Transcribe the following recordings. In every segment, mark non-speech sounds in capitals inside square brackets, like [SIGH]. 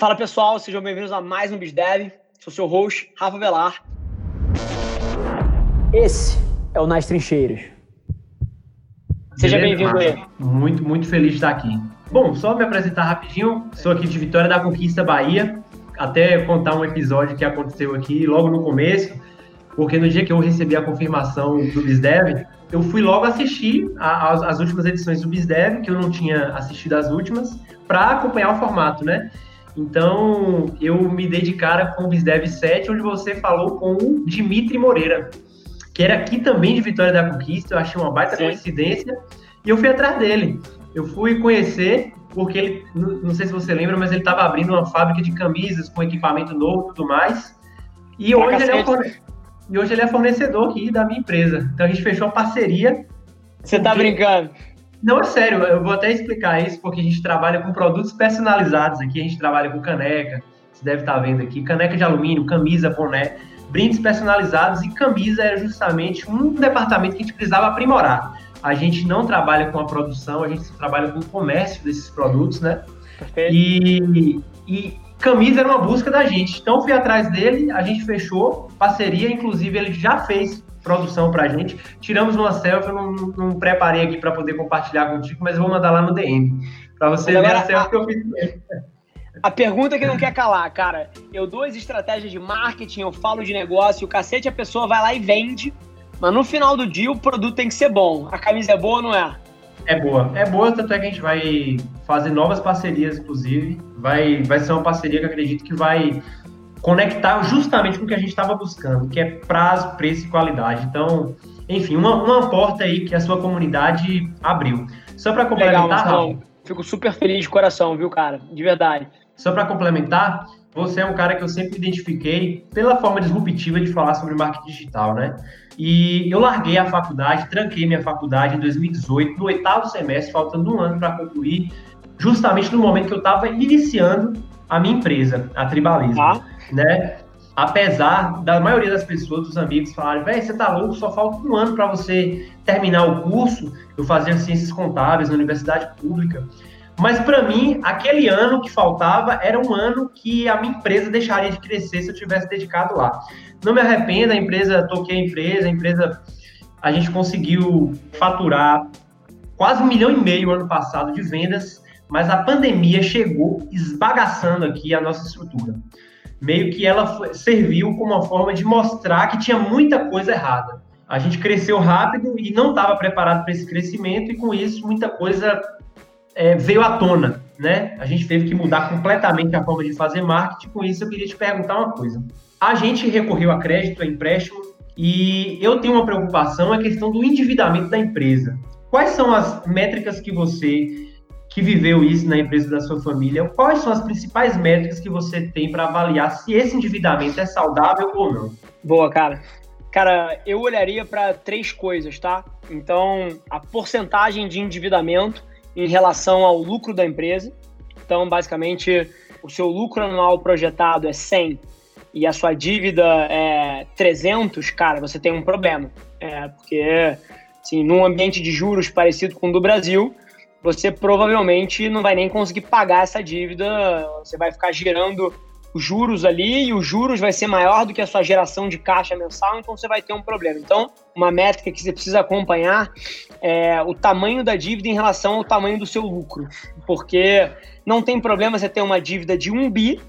Fala pessoal, sejam bem-vindos a mais um BizDev. Sou seu host, Rafa Velar. Esse é o Nas Trincheiras. Seja bem-vindo aí. Muito, muito feliz de estar aqui. Bom, só me apresentar rapidinho. Sou aqui de Vitória da Conquista, Bahia. Até contar um episódio que aconteceu aqui logo no começo, porque no dia que eu recebi a confirmação do BizDev, eu fui logo assistir a, as, as últimas edições do BizDev, que eu não tinha assistido as últimas, para acompanhar o formato, né? Então, eu me dei de cara com o BizDev 7, onde você falou com o Dimitri Moreira, que era aqui também de Vitória da Conquista. Eu achei uma baita Sim. coincidência e eu fui atrás dele. Eu fui conhecer, porque ele, não sei se você lembra, mas ele estava abrindo uma fábrica de camisas com equipamento novo e tudo mais. E hoje, ele é um, e hoje ele é fornecedor aqui da minha empresa. Então a gente fechou uma parceria. Você tá brincando? Não, é sério, eu vou até explicar isso, porque a gente trabalha com produtos personalizados aqui, a gente trabalha com caneca, você deve estar vendo aqui, caneca de alumínio, camisa, boné, brindes personalizados e camisa era justamente um departamento que a gente precisava aprimorar. A gente não trabalha com a produção, a gente trabalha com o comércio desses produtos, né? Perfeito. E, e camisa era uma busca da gente. Então fui atrás dele, a gente fechou parceria, inclusive ele já fez produção pra gente. Tiramos uma selfie, eu não, não preparei aqui para poder compartilhar contigo, mas eu vou mandar lá no DM. Para você ver a selfie a, que eu fiz com ele. A pergunta que não quer calar, cara. Eu dou as estratégias de marketing, eu falo de negócio, o cacete, a pessoa vai lá e vende, mas no final do dia o produto tem que ser bom. A camisa é boa ou não é? É boa. É boa, tanto é que a gente vai fazer novas parcerias, inclusive. Vai, vai ser uma parceria que eu acredito que vai conectar justamente com o que a gente estava buscando, que é prazo, preço e qualidade. Então, enfim, uma, uma porta aí que a sua comunidade abriu. Só para complementar, Legal, Fico super feliz de coração, viu, cara? De verdade. Só para complementar, você é um cara que eu sempre identifiquei pela forma disruptiva de falar sobre marketing digital, né? E eu larguei a faculdade, tranquei minha faculdade em 2018, no oitavo semestre, faltando um ano para concluir, justamente no momento que eu estava iniciando a minha empresa, a Tribalismo. Ah né? Apesar da maioria das pessoas, dos amigos, falarem, velho, você tá louco, só falta um ano para você terminar o curso. Eu fazia ciências contábeis na universidade pública. Mas para mim, aquele ano que faltava era um ano que a minha empresa deixaria de crescer se eu tivesse dedicado lá. Não me arrependo, a empresa, toquei a empresa, a empresa, a gente conseguiu faturar quase um milhão e meio ano passado de vendas, mas a pandemia chegou esbagaçando aqui a nossa estrutura meio que ela serviu como uma forma de mostrar que tinha muita coisa errada. A gente cresceu rápido e não estava preparado para esse crescimento, e com isso muita coisa é, veio à tona, né? A gente teve que mudar completamente a forma de fazer marketing. Com isso, eu queria te perguntar uma coisa. A gente recorreu a crédito, a empréstimo, e eu tenho uma preocupação, é a questão do endividamento da empresa. Quais são as métricas que você que viveu isso na empresa da sua família, quais são as principais métricas que você tem para avaliar se esse endividamento é saudável ou não? Boa, cara. Cara, eu olharia para três coisas, tá? Então, a porcentagem de endividamento em relação ao lucro da empresa. Então, basicamente, o seu lucro anual projetado é 100 e a sua dívida é 300, cara, você tem um problema. É, porque, assim, num ambiente de juros parecido com o do Brasil, você provavelmente não vai nem conseguir pagar essa dívida, você vai ficar gerando os juros ali e os juros vai ser maior do que a sua geração de caixa mensal, então você vai ter um problema. Então, uma métrica que você precisa acompanhar é o tamanho da dívida em relação ao tamanho do seu lucro, porque não tem problema você ter uma dívida de 1 bi,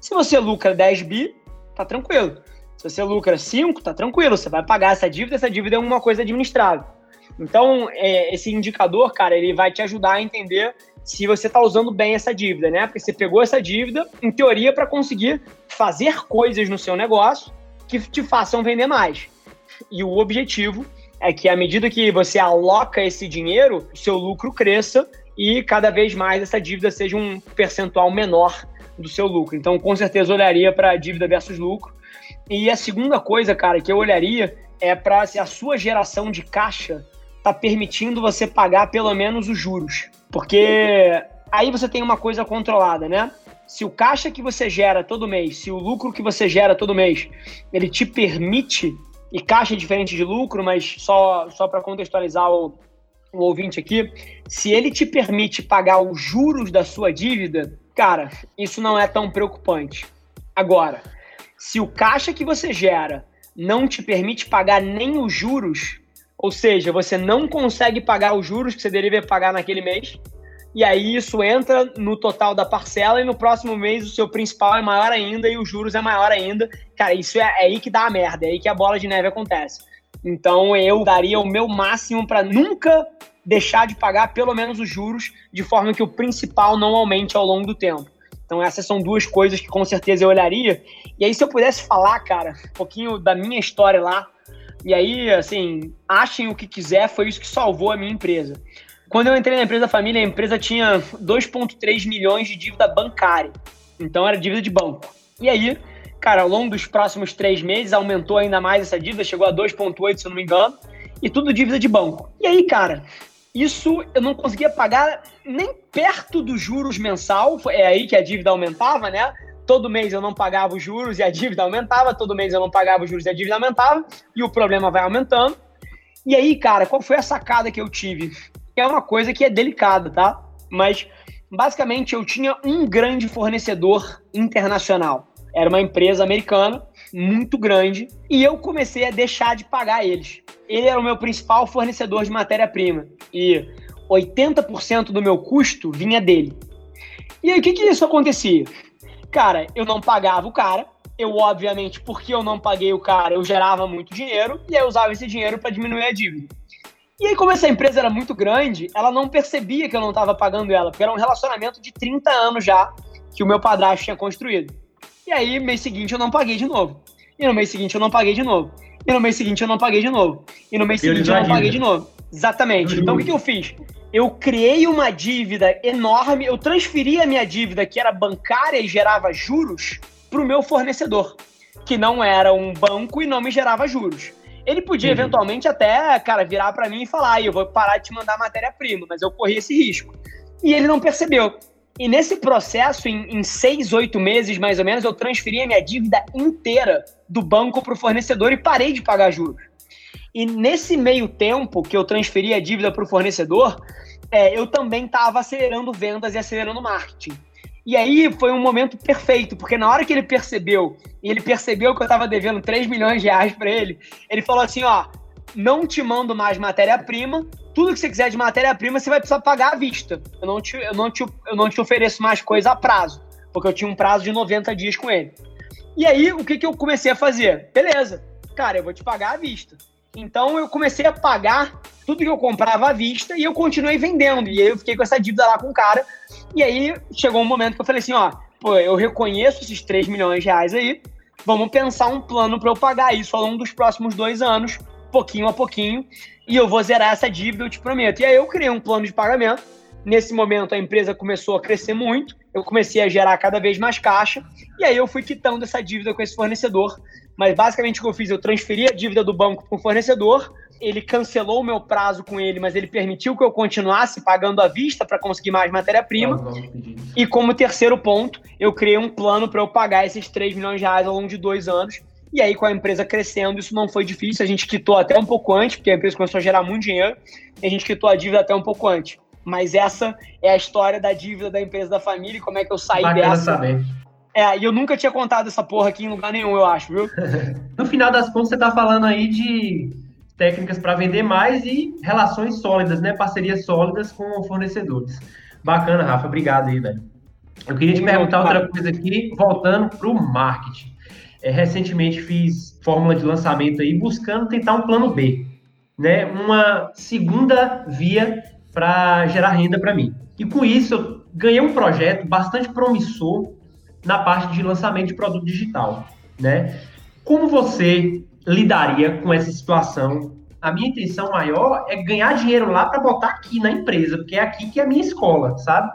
se você lucra 10 bi, tá tranquilo. Se você lucra 5, tá tranquilo, você vai pagar essa dívida, essa dívida é uma coisa administrável. Então, é, esse indicador, cara, ele vai te ajudar a entender se você está usando bem essa dívida, né? Porque você pegou essa dívida, em teoria, para conseguir fazer coisas no seu negócio que te façam vender mais. E o objetivo é que, à medida que você aloca esse dinheiro, o seu lucro cresça e cada vez mais essa dívida seja um percentual menor do seu lucro. Então, com certeza, olharia para dívida versus lucro. E a segunda coisa, cara, que eu olharia é para se a sua geração de caixa está permitindo você pagar pelo menos os juros. Porque aí você tem uma coisa controlada, né? Se o caixa que você gera todo mês, se o lucro que você gera todo mês, ele te permite, e caixa é diferente de lucro, mas só, só para contextualizar o, o ouvinte aqui, se ele te permite pagar os juros da sua dívida, cara, isso não é tão preocupante. Agora, se o caixa que você gera não te permite pagar nem os juros, ou seja, você não consegue pagar os juros que você deveria pagar naquele mês, e aí isso entra no total da parcela e no próximo mês o seu principal é maior ainda e os juros é maior ainda. Cara, isso é, é aí que dá a merda, é aí que a bola de neve acontece. Então eu daria o meu máximo para nunca deixar de pagar pelo menos os juros, de forma que o principal não aumente ao longo do tempo. Então essas são duas coisas que com certeza eu olharia. E aí se eu pudesse falar, cara, um pouquinho da minha história lá, e aí, assim, achem o que quiser, foi isso que salvou a minha empresa. Quando eu entrei na empresa da família, a empresa tinha 2,3 milhões de dívida bancária. Então era dívida de banco. E aí, cara, ao longo dos próximos três meses, aumentou ainda mais essa dívida, chegou a 2,8, se eu não me engano, e tudo dívida de banco. E aí, cara, isso eu não conseguia pagar nem perto dos juros mensal, é aí que a dívida aumentava, né? Todo mês eu não pagava os juros e a dívida aumentava, todo mês eu não pagava os juros e a dívida aumentava, e o problema vai aumentando. E aí, cara, qual foi a sacada que eu tive? é uma coisa que é delicada, tá? Mas basicamente eu tinha um grande fornecedor internacional. Era uma empresa americana muito grande e eu comecei a deixar de pagar eles. Ele era o meu principal fornecedor de matéria-prima e 80% do meu custo vinha dele. E aí o que que isso acontecia? Cara, eu não pagava o cara, eu obviamente, porque eu não paguei o cara, eu gerava muito dinheiro e eu usava esse dinheiro para diminuir a dívida. E aí, como essa empresa era muito grande, ela não percebia que eu não estava pagando ela, porque era um relacionamento de 30 anos já que o meu padrasto tinha construído. E aí, mês seguinte, eu não paguei de novo. E no mês seguinte, eu não paguei de novo. E no mês seguinte, eu não paguei de novo. E no mês seguinte, eu não paguei de novo. Exatamente. Então, o que, que eu fiz? Eu criei uma dívida enorme, eu transferi a minha dívida, que era bancária e gerava juros, para o meu fornecedor, que não era um banco e não me gerava juros. Ele podia uhum. eventualmente até, cara, virar para mim e falar: eu vou parar de te mandar matéria-prima, mas eu corri esse risco. E ele não percebeu. E nesse processo, em, em seis, oito meses mais ou menos, eu transferi a minha dívida inteira do banco para o fornecedor e parei de pagar juros. E nesse meio tempo que eu transferi a dívida para o fornecedor, é, eu também estava acelerando vendas e acelerando marketing. E aí foi um momento perfeito, porque na hora que ele percebeu, e ele percebeu que eu estava devendo 3 milhões de reais para ele, ele falou assim: ó, não te mando mais matéria-prima, tudo que você quiser de matéria-prima você vai precisar pagar à vista. Eu não, te, eu, não te, eu não te ofereço mais coisa a prazo, porque eu tinha um prazo de 90 dias com ele. E aí, o que, que eu comecei a fazer? Beleza, cara, eu vou te pagar à vista. Então eu comecei a pagar tudo que eu comprava à vista e eu continuei vendendo. E aí eu fiquei com essa dívida lá com o cara. E aí chegou um momento que eu falei assim, ó, pô, eu reconheço esses 3 milhões de reais aí, vamos pensar um plano para eu pagar isso ao longo dos próximos dois anos, pouquinho a pouquinho, e eu vou zerar essa dívida, eu te prometo. E aí eu criei um plano de pagamento. Nesse momento a empresa começou a crescer muito, eu comecei a gerar cada vez mais caixa, e aí eu fui quitando essa dívida com esse fornecedor. Mas basicamente o que eu fiz, eu transferi a dívida do banco para o fornecedor, ele cancelou o meu prazo com ele, mas ele permitiu que eu continuasse pagando à vista para conseguir mais matéria-prima. E como terceiro ponto, eu criei um plano para eu pagar esses 3 milhões de reais ao longo de dois anos. E aí, com a empresa crescendo, isso não foi difícil. A gente quitou até um pouco antes, porque a empresa começou a gerar muito dinheiro, e a gente quitou a dívida até um pouco antes. Mas essa é a história da dívida da empresa da família e como é que eu saí Bacana dessa. Saber. É, e eu nunca tinha contado essa porra aqui em lugar nenhum, eu acho, viu? [LAUGHS] no final das contas, você tá falando aí de técnicas para vender mais e relações sólidas, né? Parcerias sólidas com fornecedores. Bacana, Rafa. Obrigado aí, velho. Eu queria te perguntar outra coisa aqui, voltando para o marketing. É, recentemente fiz fórmula de lançamento aí, buscando tentar um plano B, né? Uma segunda via para gerar renda para mim. E com isso, eu ganhei um projeto bastante promissor na parte de lançamento de produto digital, né? Como você lidaria com essa situação? A minha intenção maior é ganhar dinheiro lá para botar aqui na empresa, porque é aqui que é a minha escola, sabe?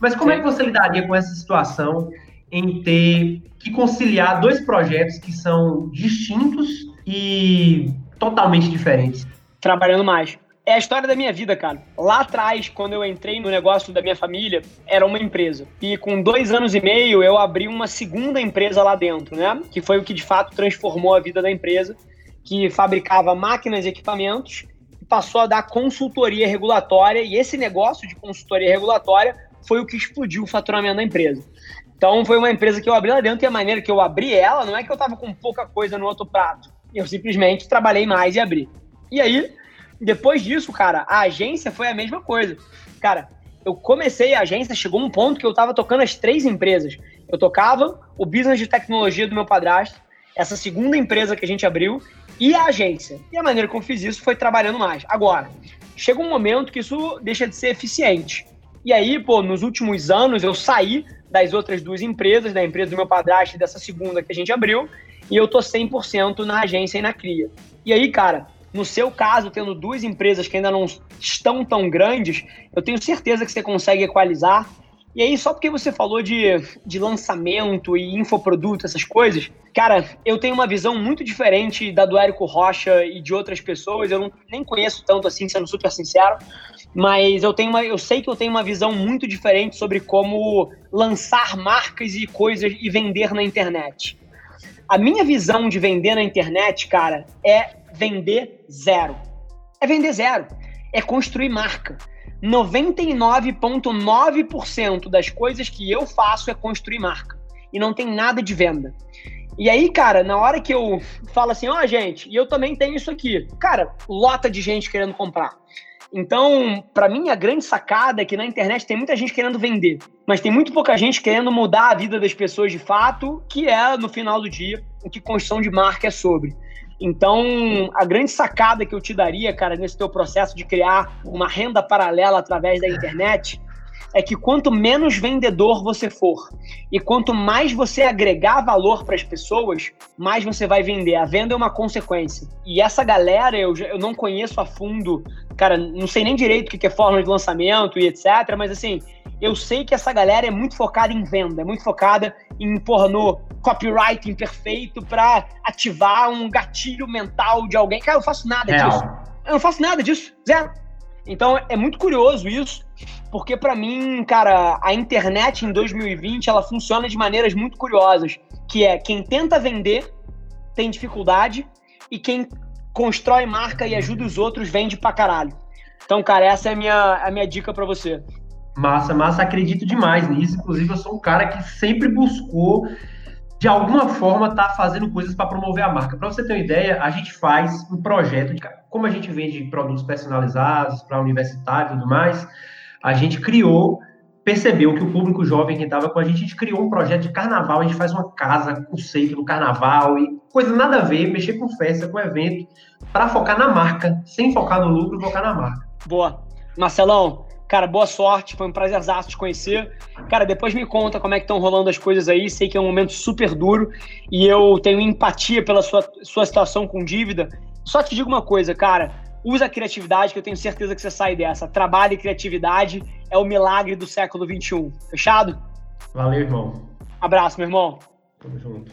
Mas como Sim. é que você lidaria com essa situação em ter que conciliar dois projetos que são distintos e totalmente diferentes? Trabalhando mais é a história da minha vida, cara. Lá atrás, quando eu entrei no negócio da minha família, era uma empresa. E com dois anos e meio, eu abri uma segunda empresa lá dentro, né? Que foi o que de fato transformou a vida da empresa, que fabricava máquinas e equipamentos e passou a dar consultoria regulatória. E esse negócio de consultoria regulatória foi o que explodiu o faturamento da empresa. Então foi uma empresa que eu abri lá dentro e a maneira que eu abri ela não é que eu estava com pouca coisa no outro prato. Eu simplesmente trabalhei mais e abri. E aí, depois disso, cara, a agência foi a mesma coisa. Cara, eu comecei a agência, chegou um ponto que eu estava tocando as três empresas. Eu tocava o business de tecnologia do meu padrasto, essa segunda empresa que a gente abriu e a agência. E a maneira que eu fiz isso foi trabalhando mais. Agora, chega um momento que isso deixa de ser eficiente. E aí, pô, nos últimos anos eu saí das outras duas empresas, da empresa do meu padrasto e dessa segunda que a gente abriu, e eu tô 100% na agência e na cria. E aí, cara, no seu caso, tendo duas empresas que ainda não estão tão grandes, eu tenho certeza que você consegue equalizar e aí, só porque você falou de, de lançamento e infoproduto, essas coisas, cara, eu tenho uma visão muito diferente da do Érico Rocha e de outras pessoas. Eu não, nem conheço tanto assim, sendo super sincero, mas eu tenho uma, eu sei que eu tenho uma visão muito diferente sobre como lançar marcas e coisas e vender na internet. A minha visão de vender na internet, cara, é vender zero. É vender zero. É construir marca 99,9% das coisas que eu faço é construir marca. E não tem nada de venda. E aí, cara, na hora que eu falo assim, ó, oh, gente, e eu também tenho isso aqui. Cara, lota de gente querendo comprar. Então, para mim, a grande sacada é que na internet tem muita gente querendo vender, mas tem muito pouca gente querendo mudar a vida das pessoas de fato, que é, no final do dia, o que construção de marca é sobre. Então, a grande sacada que eu te daria, cara, nesse teu processo de criar uma renda paralela através da internet, é que quanto menos vendedor você for e quanto mais você agregar valor para as pessoas, mais você vai vender. A venda é uma consequência. E essa galera eu, eu não conheço a fundo, cara, não sei nem direito o que é forma de lançamento e etc. Mas assim, eu sei que essa galera é muito focada em venda, é muito focada em, porra, no copywriting perfeito para ativar um gatilho mental de alguém. Cara, eu faço nada Real. disso. Eu não faço nada disso, zero. Então é muito curioso isso, porque para mim, cara, a internet em 2020 ela funciona de maneiras muito curiosas, que é quem tenta vender tem dificuldade e quem constrói marca e ajuda os outros vende pra caralho. Então, cara, essa é a minha, a minha dica para você. Massa, massa, acredito demais nisso. Inclusive, eu sou um cara que sempre buscou, de alguma forma, estar tá fazendo coisas para promover a marca. Para você ter uma ideia, a gente faz um projeto, de, como a gente vende produtos personalizados para universitário e tudo mais, a gente criou, percebeu que o público jovem que estava com a gente, a gente criou um projeto de carnaval, a gente faz uma casa, conceito no carnaval e coisa nada a ver, mexer com festa, com evento, para focar na marca, sem focar no lucro, focar na marca. Boa. Marcelão, Cara, boa sorte, foi um prazerzaço te conhecer. Cara, depois me conta como é que estão rolando as coisas aí. Sei que é um momento super duro e eu tenho empatia pela sua, sua situação com dívida. Só te digo uma coisa, cara. Usa a criatividade, que eu tenho certeza que você sai dessa. Trabalho e criatividade é o milagre do século XXI. Fechado? Valeu, irmão. Abraço, meu irmão. Tamo junto.